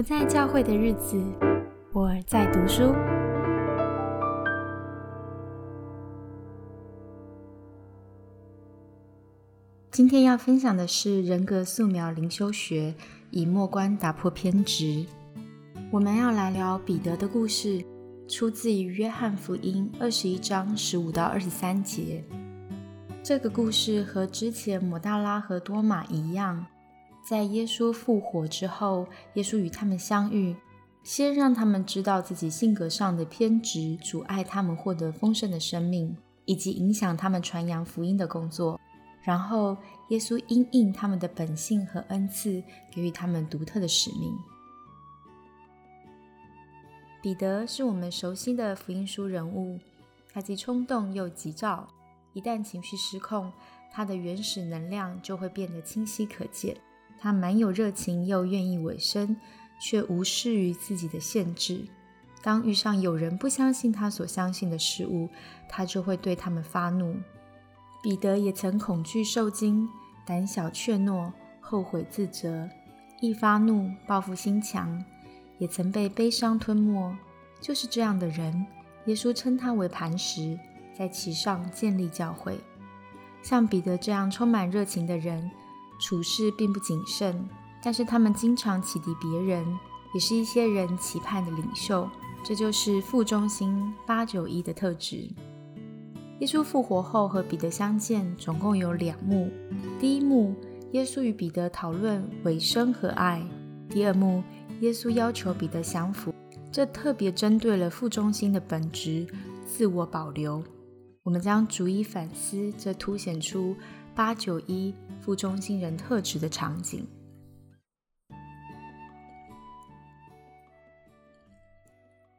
不在教会的日子，我在读书。今天要分享的是人格素描灵修学，以末观打破偏执。我们要来聊彼得的故事，出自于约翰福音二十一章十五到二十三节。这个故事和之前抹大拉和多马一样。在耶稣复活之后，耶稣与他们相遇，先让他们知道自己性格上的偏执阻碍他们获得丰盛的生命，以及影响他们传扬福音的工作。然后，耶稣因应他们的本性和恩赐，给予他们独特的使命。彼得是我们熟悉的福音书人物，他既冲动又急躁，一旦情绪失控，他的原始能量就会变得清晰可见。他蛮有热情，又愿意委身，却无视于自己的限制。当遇上有人不相信他所相信的事物，他就会对他们发怒。彼得也曾恐惧受惊，胆小怯懦，后悔自责，一发怒报复心强，也曾被悲伤吞没。就是这样的人，耶稣称他为磐石，在其上建立教会。像彼得这样充满热情的人。处事并不谨慎，但是他们经常启迪别人，也是一些人期盼的领袖。这就是副中心八九一的特质。耶稣复活后和彼得相见，总共有两幕。第一幕，耶稣与彼得讨论尾声和爱；第二幕，耶稣要求彼得降服。这特别针对了副中心的本质——自我保留。我们将逐一反思，这凸显出。八九一副中心人特质的场景。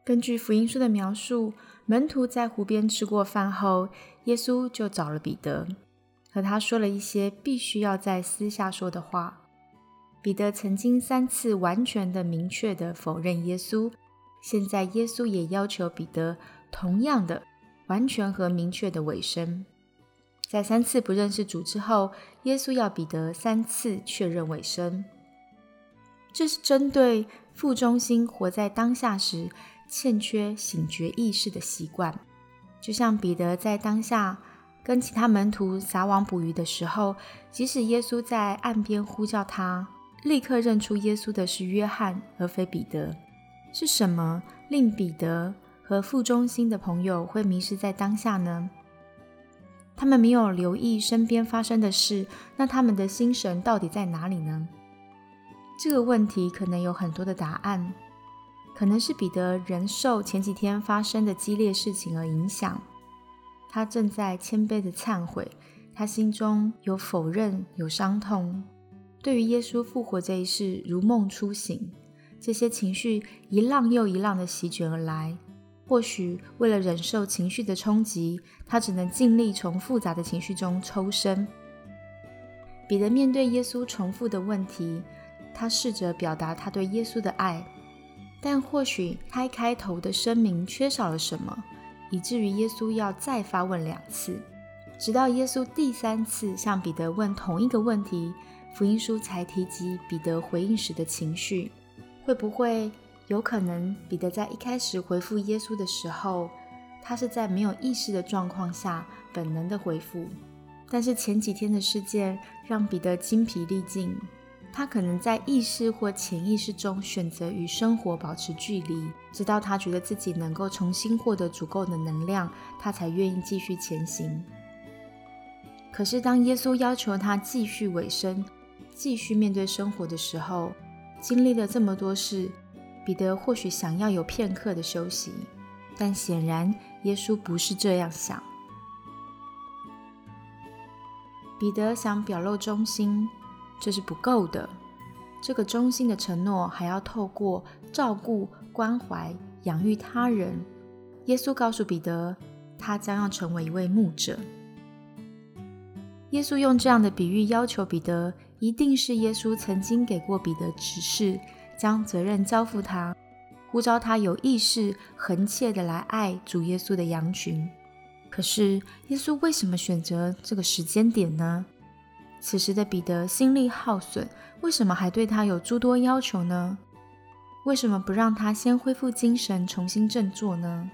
根据福音书的描述，门徒在湖边吃过饭后，耶稣就找了彼得，和他说了一些必须要在私下说的话。彼得曾经三次完全的、明确的否认耶稣，现在耶稣也要求彼得同样的、完全和明确的委身。在三次不认识主之后，耶稣要彼得三次确认尾声。这是针对副中心活在当下时欠缺醒觉意识的习惯。就像彼得在当下跟其他门徒撒网捕鱼的时候，即使耶稣在岸边呼叫他，立刻认出耶稣的是约翰而非彼得。是什么令彼得和副中心的朋友会迷失在当下呢？他们没有留意身边发生的事，那他们的心神到底在哪里呢？这个问题可能有很多的答案，可能是彼得人受前几天发生的激烈事情而影响，他正在谦卑的忏悔，他心中有否认，有伤痛，对于耶稣复活这一事如梦初醒，这些情绪一浪又一浪的席卷而来。或许为了忍受情绪的冲击，他只能尽力从复杂的情绪中抽身。彼得面对耶稣重复的问题，他试着表达他对耶稣的爱，但或许他开头的声明缺少了什么，以至于耶稣要再发问两次，直到耶稣第三次向彼得问同一个问题，福音书才提及彼得回应时的情绪，会不会？有可能彼得在一开始回复耶稣的时候，他是在没有意识的状况下本能的回复。但是前几天的事件让彼得精疲力尽，他可能在意识或潜意识中选择与生活保持距离，直到他觉得自己能够重新获得足够的能量，他才愿意继续前行。可是当耶稣要求他继续委身、继续面对生活的时候，经历了这么多事。彼得或许想要有片刻的休息，但显然耶稣不是这样想。彼得想表露忠心，这是不够的。这个忠心的承诺还要透过照顾、关怀、养育他人。耶稣告诉彼得，他将要成为一位牧者。耶稣用这样的比喻要求彼得，一定是耶稣曾经给过彼得指示。将责任交付他，呼召他有意识、恒切的来爱主耶稣的羊群。可是，耶稣为什么选择这个时间点呢？此时的彼得心力耗损，为什么还对他有诸多要求呢？为什么不让他先恢复精神，重新振作呢？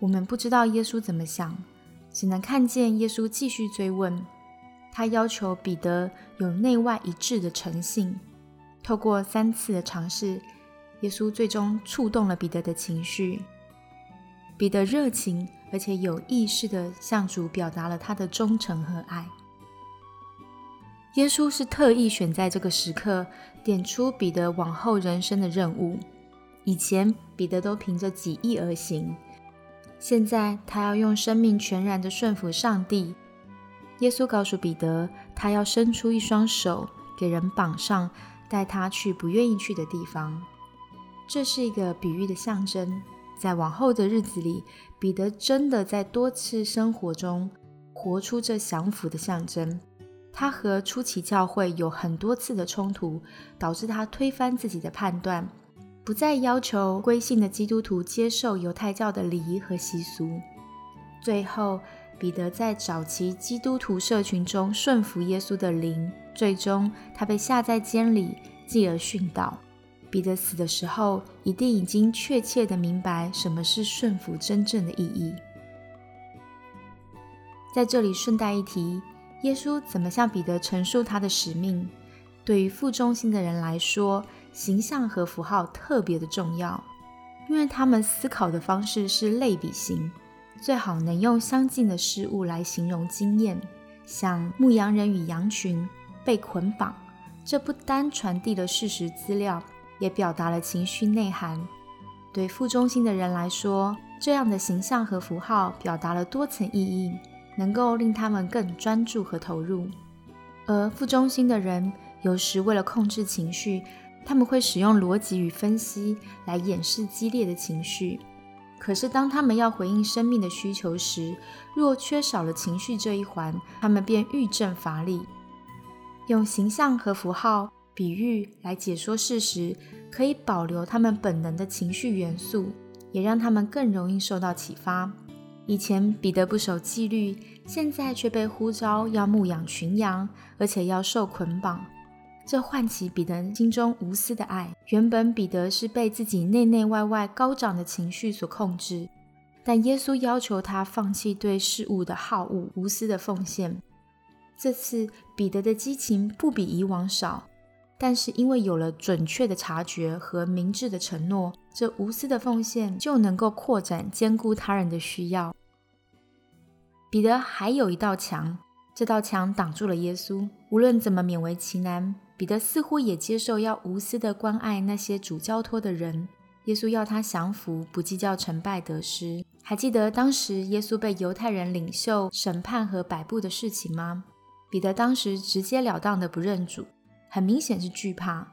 我们不知道耶稣怎么想，只能看见耶稣继续追问。他要求彼得有内外一致的诚信。透过三次的尝试，耶稣最终触动了彼得的情绪。彼得热情而且有意识地向主表达了他的忠诚和爱。耶稣是特意选在这个时刻点出彼得往后人生的任务。以前彼得都凭着己意而行，现在他要用生命全然的顺服上帝。耶稣告诉彼得，他要伸出一双手给人绑上，带他去不愿意去的地方。这是一个比喻的象征。在往后的日子里，彼得真的在多次生活中活出这降服的象征。他和初期教会有很多次的冲突，导致他推翻自己的判断，不再要求归信的基督徒接受犹太教的礼仪和习俗。最后，彼得在早期基督徒社群中顺服耶稣的灵，最终他被下在监里，继而殉道。彼得死的时候，一定已经确切的明白什么是顺服真正的意义。在这里顺带一提，耶稣怎么向彼得陈述他的使命？对于负中心的人来说，形象和符号特别的重要，因为他们思考的方式是类比型，最好能用相近的事物来形容经验，像牧羊人与羊群被捆绑，这不单传递了事实资料。也表达了情绪内涵。对负中心的人来说，这样的形象和符号表达了多层意义，能够令他们更专注和投入。而负中心的人有时为了控制情绪，他们会使用逻辑与分析来掩饰激烈的情绪。可是当他们要回应生命的需求时，若缺少了情绪这一环，他们便欲振乏力。用形象和符号。比喻来解说事实，可以保留他们本能的情绪元素，也让他们更容易受到启发。以前彼得不守纪律，现在却被呼召要牧养群羊，而且要受捆绑，这唤起彼得心中无私的爱。原本彼得是被自己内内外外高涨的情绪所控制，但耶稣要求他放弃对事物的好恶，无私的奉献。这次彼得的激情不比以往少。但是，因为有了准确的察觉和明智的承诺，这无私的奉献就能够扩展、兼顾他人的需要。彼得还有一道墙，这道墙挡住了耶稣。无论怎么勉为其难，彼得似乎也接受要无私的关爱那些主交托的人。耶稣要他降服，不计较成败得失。还记得当时耶稣被犹太人领袖审判和摆布的事情吗？彼得当时直截了当的不认主。很明显是惧怕。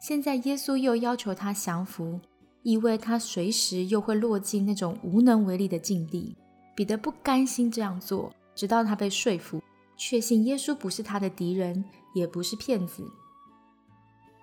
现在耶稣又要求他降服，意味他随时又会落进那种无能为力的境地。彼得不甘心这样做，直到他被说服，确信耶稣不是他的敌人，也不是骗子。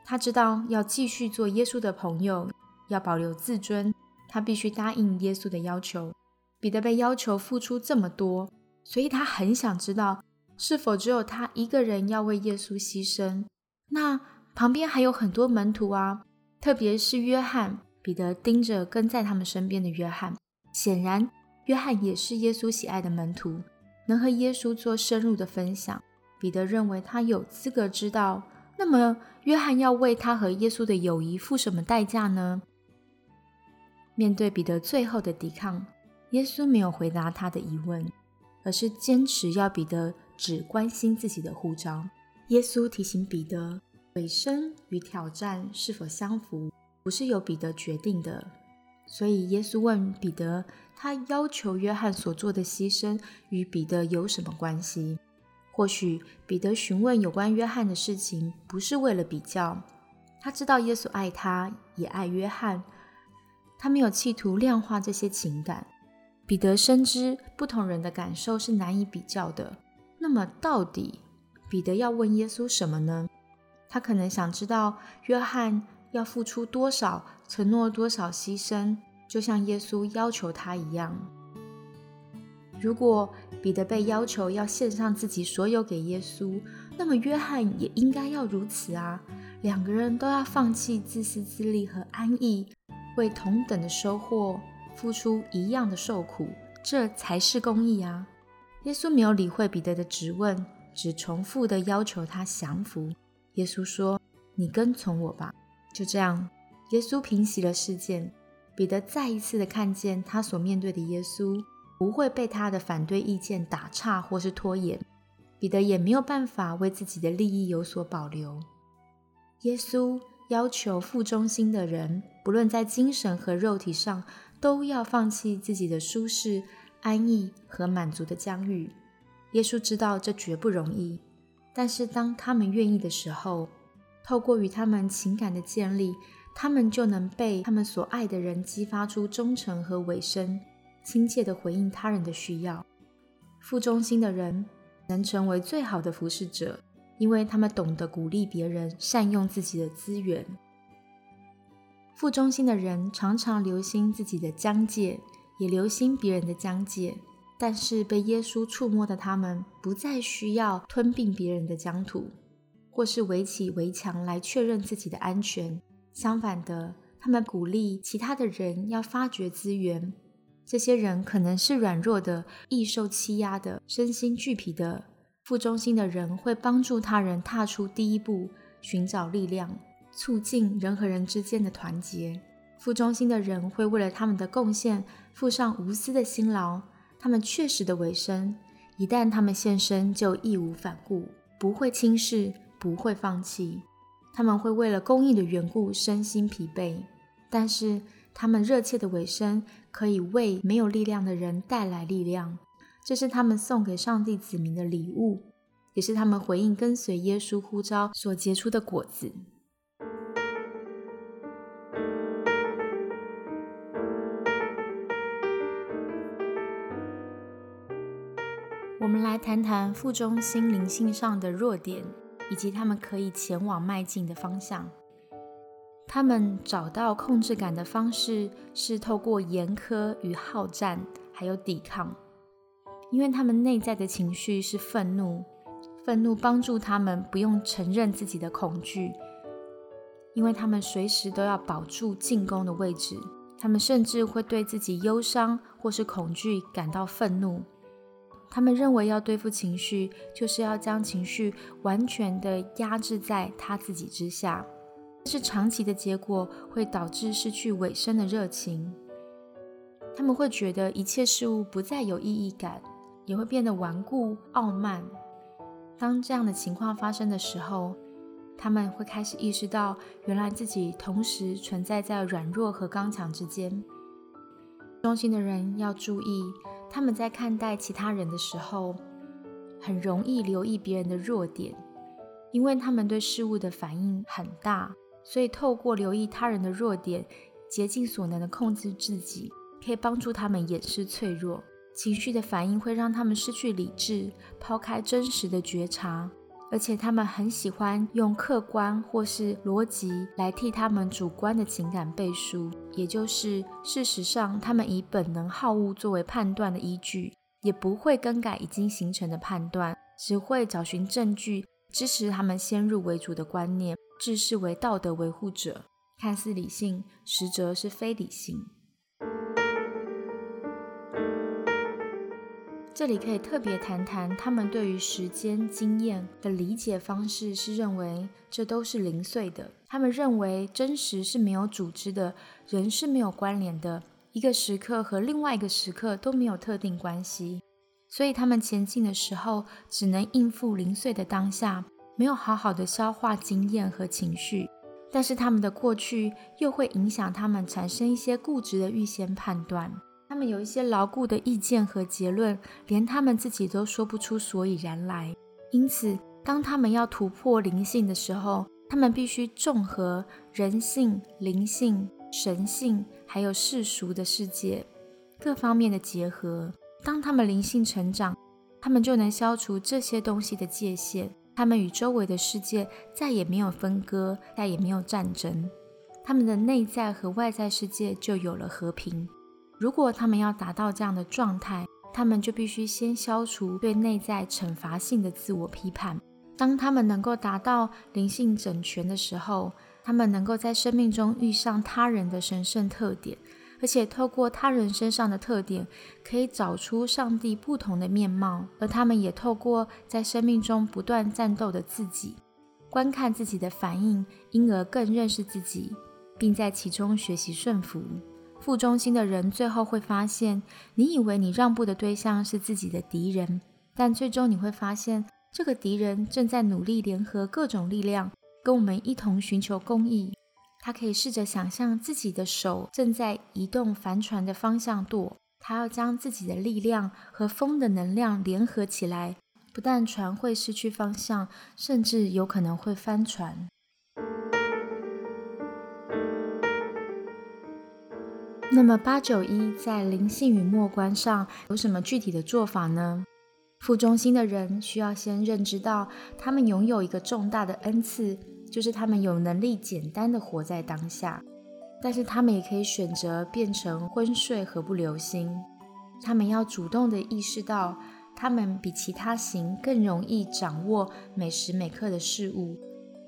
他知道要继续做耶稣的朋友，要保留自尊，他必须答应耶稣的要求。彼得被要求付出这么多，所以他很想知道，是否只有他一个人要为耶稣牺牲。那旁边还有很多门徒啊，特别是约翰、彼得盯着跟在他们身边的约翰。显然，约翰也是耶稣喜爱的门徒，能和耶稣做深入的分享。彼得认为他有资格知道。那么，约翰要为他和耶稣的友谊付什么代价呢？面对彼得最后的抵抗，耶稣没有回答他的疑问，而是坚持要彼得只关心自己的护照。耶稣提醒彼得，尾声与挑战是否相符，不是由彼得决定的。所以，耶稣问彼得：“他要求约翰所做的牺牲与彼得有什么关系？”或许彼得询问有关约翰的事情，不是为了比较。他知道耶稣爱他，也爱约翰。他没有企图量化这些情感。彼得深知不同人的感受是难以比较的。那么，到底？彼得要问耶稣什么呢？他可能想知道约翰要付出多少，承诺多少牺牲，就像耶稣要求他一样。如果彼得被要求要献上自己所有给耶稣，那么约翰也应该要如此啊！两个人都要放弃自私自利和安逸，为同等的收获付出一样的受苦，这才是公义啊！耶稣没有理会彼得的质问，只重复的要求他降服。耶稣说：“你跟从我吧。”就这样，耶稣平息了事件。彼得再一次的看见他所面对的耶稣不会被他的反对意见打岔或是拖延，彼得也没有办法为自己的利益有所保留。耶稣要求负中心的人，不论在精神和肉体上，都要放弃自己的舒适。安逸和满足的疆域，耶稣知道这绝不容易。但是当他们愿意的时候，透过与他们情感的建立，他们就能被他们所爱的人激发出忠诚和委身，亲切地回应他人的需要。负中心的人能成为最好的服侍者，因为他们懂得鼓励别人善用自己的资源。负中心的人常常留心自己的疆界。也留心别人的疆界，但是被耶稣触摸的他们，不再需要吞并别人的疆土，或是围起围墙来确认自己的安全。相反的，他们鼓励其他的人要发掘资源。这些人可能是软弱的、易受欺压的、身心俱疲的。负中心的人会帮助他人踏出第一步，寻找力量，促进人和人之间的团结。负中心的人会为了他们的贡献付上无私的辛劳，他们确实的委身，一旦他们现身就义无反顾，不会轻视，不会放弃。他们会为了公益的缘故身心疲惫，但是他们热切的委身可以为没有力量的人带来力量，这是他们送给上帝子民的礼物，也是他们回应跟随耶稣呼召所结出的果子。谈谈腹中心灵性上的弱点，以及他们可以前往迈进的方向。他们找到控制感的方式是透过严苛与好战，还有抵抗。因为他们内在的情绪是愤怒，愤怒帮助他们不用承认自己的恐惧，因为他们随时都要保住进攻的位置。他们甚至会对自己忧伤或是恐惧感到愤怒。他们认为要对付情绪，就是要将情绪完全的压制在他自己之下，但是长期的结果会导致失去尾声的热情。他们会觉得一切事物不再有意义感，也会变得顽固傲慢。当这样的情况发生的时候，他们会开始意识到，原来自己同时存在在软弱和刚强之间。中心的人要注意。他们在看待其他人的时候，很容易留意别人的弱点，因为他们对事物的反应很大，所以透过留意他人的弱点，竭尽所能的控制自己，可以帮助他们掩饰脆弱。情绪的反应会让他们失去理智，抛开真实的觉察。而且他们很喜欢用客观或是逻辑来替他们主观的情感背书，也就是事实上，他们以本能好恶作为判断的依据，也不会更改已经形成的判断，只会找寻证据支持他们先入为主的观念，自视为道德维护者，看似理性，实则是非理性。这里可以特别谈谈他们对于时间经验的理解方式，是认为这都是零碎的。他们认为真实是没有组织的，人是没有关联的，一个时刻和另外一个时刻都没有特定关系。所以他们前进的时候只能应付零碎的当下，没有好好的消化经验和情绪。但是他们的过去又会影响他们产生一些固执的预先判断。他们有一些牢固的意见和结论，连他们自己都说不出所以然来。因此，当他们要突破灵性的时候，他们必须综合人性、灵性、神性，还有世俗的世界各方面的结合。当他们灵性成长，他们就能消除这些东西的界限。他们与周围的世界再也没有分割，再也没有战争。他们的内在和外在世界就有了和平。如果他们要达到这样的状态，他们就必须先消除对内在惩罚性的自我批判，当他们能够达到灵性整全的时候，他们能够在生命中遇上他人的神圣特点，而且透过他人身上的特点，可以找出上帝不同的面貌。而他们也透过在生命中不断战斗的自己，观看自己的反应，因而更认识自己，并在其中学习顺服。负中心的人最后会发现，你以为你让步的对象是自己的敌人，但最终你会发现。这个敌人正在努力联合各种力量，跟我们一同寻求公益。他可以试着想象自己的手正在移动帆船的方向舵，他要将自己的力量和风的能量联合起来，不但船会失去方向，甚至有可能会翻船。那么八九一在灵性与末观上有什么具体的做法呢？副中心的人需要先认知到，他们拥有一个重大的恩赐，就是他们有能力简单的活在当下。但是他们也可以选择变成昏睡和不留心。他们要主动的意识到，他们比其他型更容易掌握每时每刻的事物，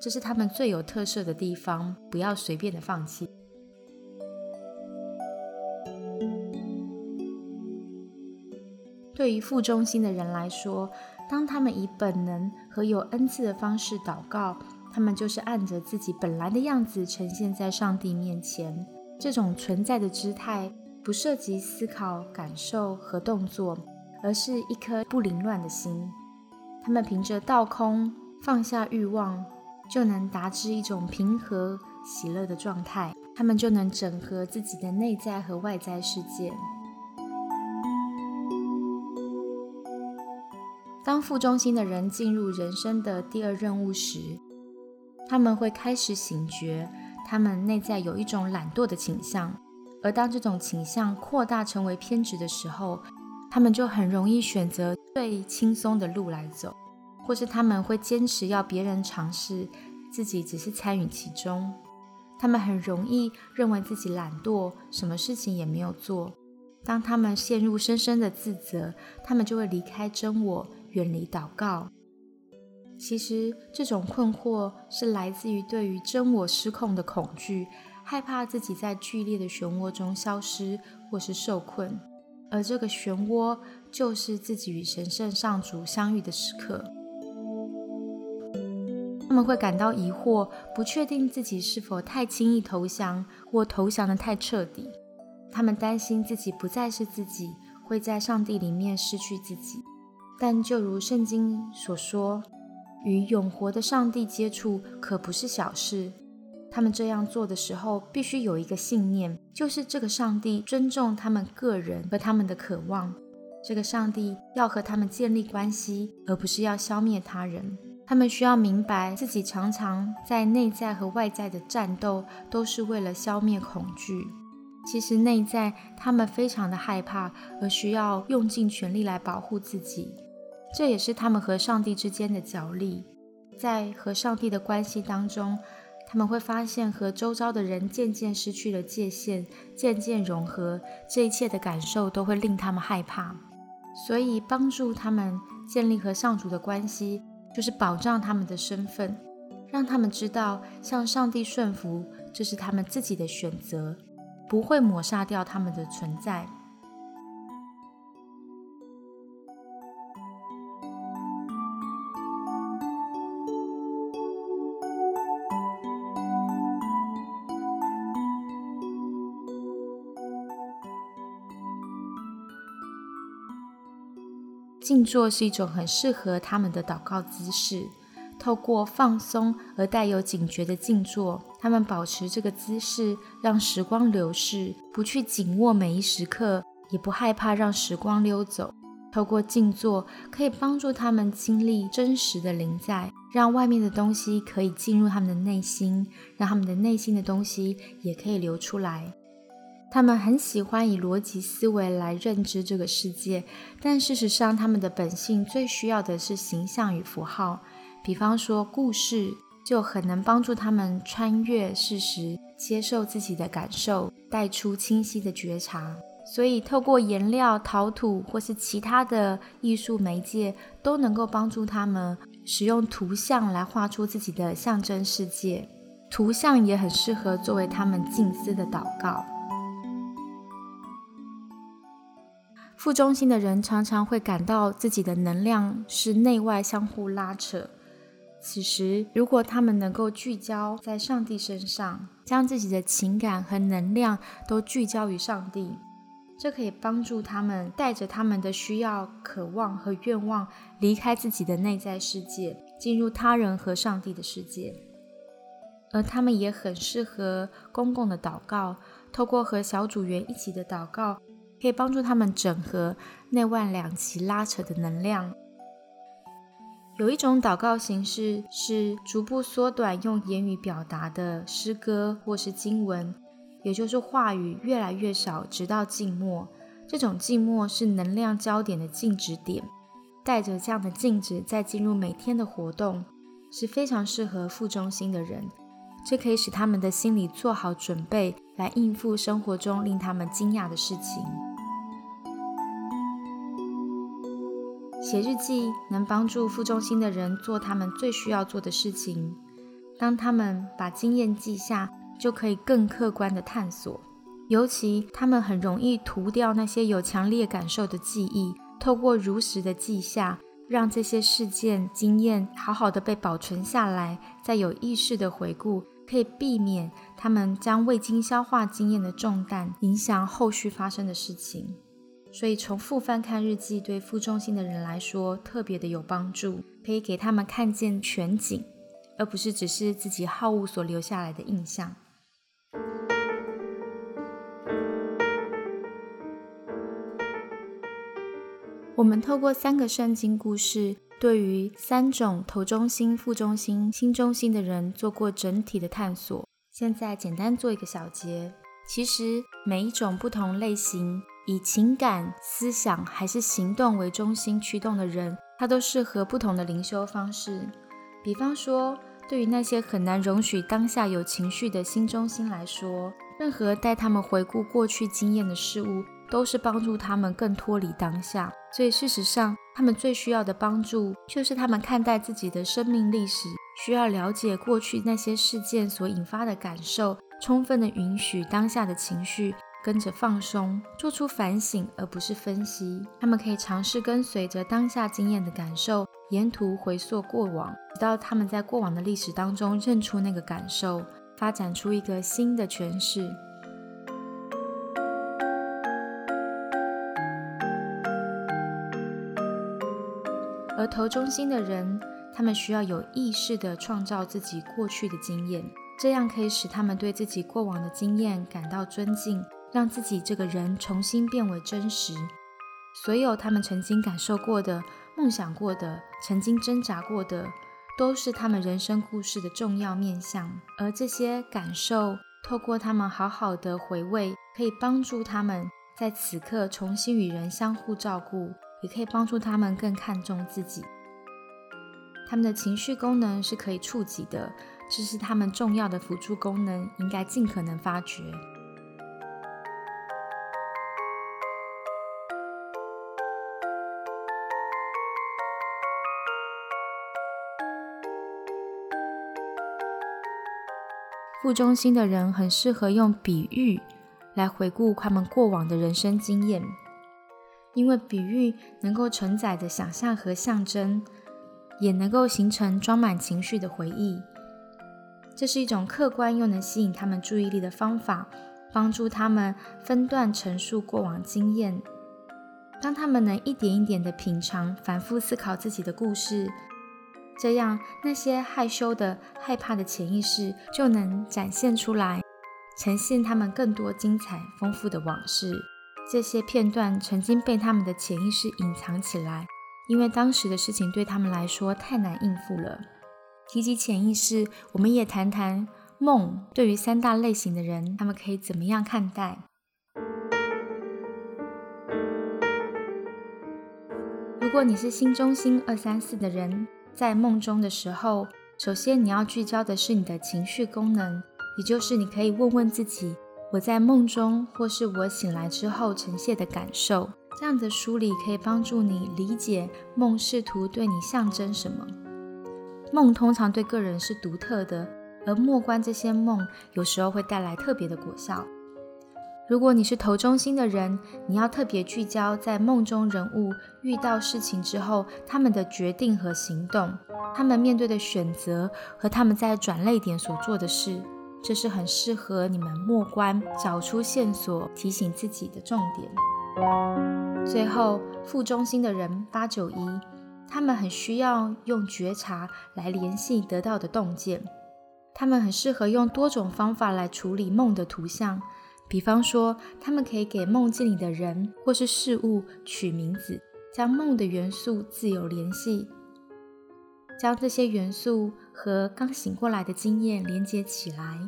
这是他们最有特色的地方，不要随便的放弃。对于负中心的人来说，当他们以本能和有恩赐的方式祷告，他们就是按着自己本来的样子呈现在上帝面前。这种存在的姿态不涉及思考、感受和动作，而是一颗不凌乱的心。他们凭着倒空、放下欲望，就能达至一种平和、喜乐的状态。他们就能整合自己的内在和外在世界。当副中心的人进入人生的第二任务时，他们会开始醒觉，他们内在有一种懒惰的倾向。而当这种倾向扩大成为偏执的时候，他们就很容易选择最轻松的路来走，或是他们会坚持要别人尝试，自己只是参与其中。他们很容易认为自己懒惰，什么事情也没有做。当他们陷入深深的自责，他们就会离开真我。远离祷告，其实这种困惑是来自于对于真我失控的恐惧，害怕自己在剧烈的漩涡中消失或是受困，而这个漩涡就是自己与神圣上主相遇的时刻。他们会感到疑惑，不确定自己是否太轻易投降，或投降的太彻底。他们担心自己不再是自己，会在上帝里面失去自己。但就如圣经所说，与永活的上帝接触可不是小事。他们这样做的时候，必须有一个信念，就是这个上帝尊重他们个人和他们的渴望。这个上帝要和他们建立关系，而不是要消灭他人。他们需要明白，自己常常在内在和外在的战斗，都是为了消灭恐惧。其实内在他们非常的害怕，而需要用尽全力来保护自己。这也是他们和上帝之间的角力，在和上帝的关系当中，他们会发现和周遭的人渐渐失去了界限，渐渐融合，这一切的感受都会令他们害怕。所以，帮助他们建立和上主的关系，就是保障他们的身份，让他们知道向上帝顺服，这是他们自己的选择，不会抹杀掉他们的存在。静坐是一种很适合他们的祷告姿势。透过放松而带有警觉的静坐，他们保持这个姿势，让时光流逝，不去紧握每一时刻，也不害怕让时光溜走。透过静坐，可以帮助他们经历真实的临在，让外面的东西可以进入他们的内心，让他们的内心的东西也可以流出来。他们很喜欢以逻辑思维来认知这个世界，但事实上，他们的本性最需要的是形象与符号。比方说，故事就很能帮助他们穿越事实，接受自己的感受，带出清晰的觉察。所以透过颜料、陶土或是其他的艺术媒介，都能够帮助他们使用图像来画出自己的象征世界。图像也很适合作为他们静思的祷告。负中心的人常常会感到自己的能量是内外相互拉扯。此时，如果他们能够聚焦在上帝身上，将自己的情感和能量都聚焦于上帝，这可以帮助他们带着他们的需要、渴望和愿望离开自己的内在世界，进入他人和上帝的世界。而他们也很适合公共的祷告，透过和小组员一起的祷告。可以帮助他们整合内外两极拉扯的能量。有一种祷告形式是逐步缩短用言语表达的诗歌或是经文，也就是话语越来越少，直到静默。这种静默是能量焦点的静止点，带着这样的静止再进入每天的活动，是非常适合副中心的人。这可以使他们的心里做好准备，来应付生活中令他们惊讶的事情。写日记能帮助负中心的人做他们最需要做的事情。当他们把经验记下，就可以更客观地探索。尤其他们很容易涂掉那些有强烈感受的记忆。透过如实的记下，让这些事件经验好好的被保存下来，再有意识的回顾，可以避免他们将未经消化经验的重担影响后续发生的事情。所以，重复翻看日记对负重心的人来说特别的有帮助，可以给他们看见全景，而不是只是自己好恶所留下来的印象。我们透过三个圣经故事，对于三种头中心、腹中心、心中心的人做过整体的探索。现在简单做一个小结，其实每一种不同类型。以情感、思想还是行动为中心驱动的人，他都适合不同的灵修方式。比方说，对于那些很难容许当下有情绪的心中心来说，任何带他们回顾过去经验的事物，都是帮助他们更脱离当下。所以，事实上，他们最需要的帮助，就是他们看待自己的生命历史，需要了解过去那些事件所引发的感受，充分的允许当下的情绪。跟着放松，做出反省，而不是分析。他们可以尝试跟随着当下经验的感受，沿途回溯过往，直到他们在过往的历史当中认出那个感受，发展出一个新的诠释。而头中心的人，他们需要有意识的创造自己过去的经验，这样可以使他们对自己过往的经验感到尊敬。让自己这个人重新变为真实。所有他们曾经感受过的、梦想过的、曾经挣扎过的，都是他们人生故事的重要面向。而这些感受，透过他们好好的回味，可以帮助他们在此刻重新与人相互照顾，也可以帮助他们更看重自己。他们的情绪功能是可以触及的，这是他们重要的辅助功能，应该尽可能发掘。不中心的人很适合用比喻来回顾他们过往的人生经验，因为比喻能够承载着想象和象征，也能够形成装满情绪的回忆。这是一种客观又能吸引他们注意力的方法，帮助他们分段陈述过往经验。当他们能一点一点的品尝、反复思考自己的故事。这样，那些害羞的、害怕的潜意识就能展现出来，呈现他们更多精彩、丰富的往事。这些片段曾经被他们的潜意识隐藏起来，因为当时的事情对他们来说太难应付了。提及潜意识，我们也谈谈梦。对于三大类型的人，他们可以怎么样看待？如果你是心中心二三四的人。在梦中的时候，首先你要聚焦的是你的情绪功能，也就是你可以问问自己：我在梦中或是我醒来之后呈现的感受。这样的梳理可以帮助你理解梦试图对你象征什么。梦通常对个人是独特的，而默观这些梦有时候会带来特别的果效。如果你是头中心的人，你要特别聚焦在梦中人物遇到事情之后他们的决定和行动，他们面对的选择和他们在转泪点所做的事，这是很适合你们默观找出线索、提醒自己的重点。最后，副中心的人八九一，他们很需要用觉察来联系得到的洞见，他们很适合用多种方法来处理梦的图像。比方说，他们可以给梦境里的人或是事物取名字，将梦的元素自由联系，将这些元素和刚醒过来的经验连接起来。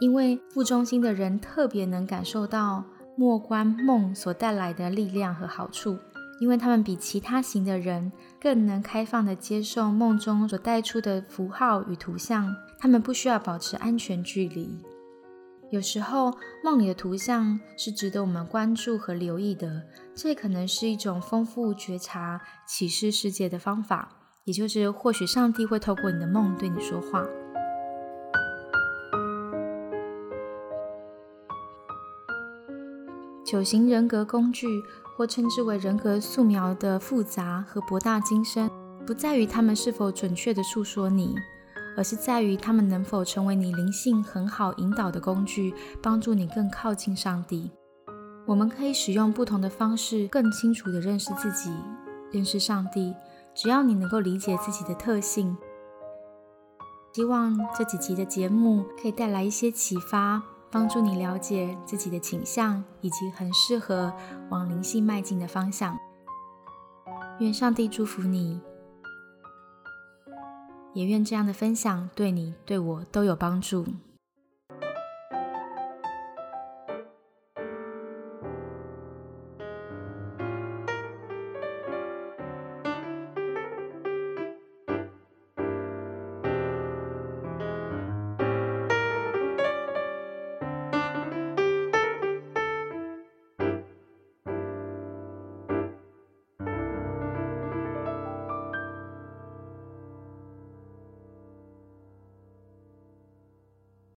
因为副中心的人特别能感受到莫观梦所带来的力量和好处，因为他们比其他型的人更能开放地接受梦中所带出的符号与图像，他们不需要保持安全距离。有时候，梦里的图像是值得我们关注和留意的。这可能是一种丰富觉察、启示世界的方法，也就是或许上帝会透过你的梦对你说话。九型人格工具，或称之为人格素描的复杂和博大精深，不在于他们是否准确地诉说你。而是在于他们能否成为你灵性很好引导的工具，帮助你更靠近上帝。我们可以使用不同的方式，更清楚地认识自己，认识上帝。只要你能够理解自己的特性，希望这几集的节目可以带来一些启发，帮助你了解自己的倾向以及很适合往灵性迈进的方向。愿上帝祝福你。也愿这样的分享对你、对我都有帮助。